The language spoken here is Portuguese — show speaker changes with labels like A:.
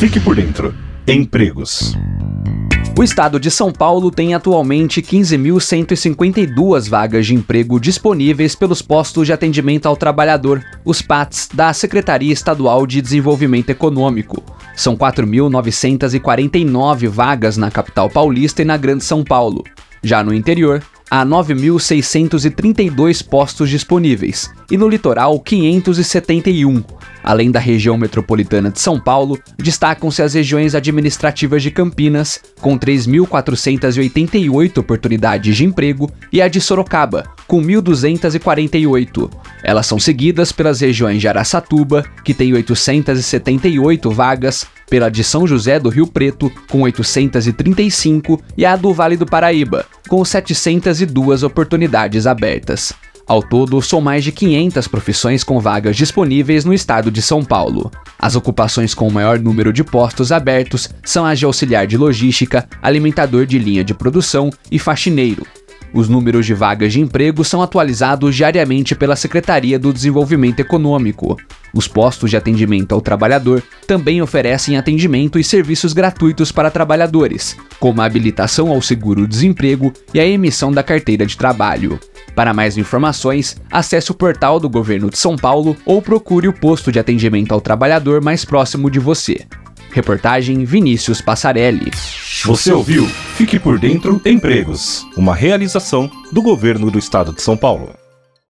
A: Fique por dentro. Empregos.
B: O estado de São Paulo tem atualmente 15.152 vagas de emprego disponíveis pelos postos de atendimento ao trabalhador, os PATs, da Secretaria Estadual de Desenvolvimento Econômico. São 4.949 vagas na capital paulista e na Grande São Paulo. Já no interior, há 9.632 postos disponíveis e no litoral 571. Além da região metropolitana de São Paulo, destacam-se as regiões administrativas de Campinas, com 3.488 oportunidades de emprego, e a de Sorocaba, com 1.248. Elas são seguidas pelas regiões de Araçatuba, que tem 878 vagas, pela de São José do Rio Preto, com 835, e a do Vale do Paraíba, com 702 oportunidades abertas. Ao todo, são mais de 500 profissões com vagas disponíveis no estado de São Paulo. As ocupações com o maior número de postos abertos são as de auxiliar de logística, alimentador de linha de produção e faxineiro. Os números de vagas de emprego são atualizados diariamente pela Secretaria do Desenvolvimento Econômico. Os postos de atendimento ao trabalhador também oferecem atendimento e serviços gratuitos para trabalhadores, como a habilitação ao seguro-desemprego e a emissão da carteira de trabalho. Para mais informações, acesse o portal do Governo de São Paulo ou procure o posto de atendimento ao trabalhador mais próximo de você. Reportagem Vinícius Passarelli.
A: Você ouviu? Fique por dentro Empregos, uma realização do Governo do Estado de São Paulo.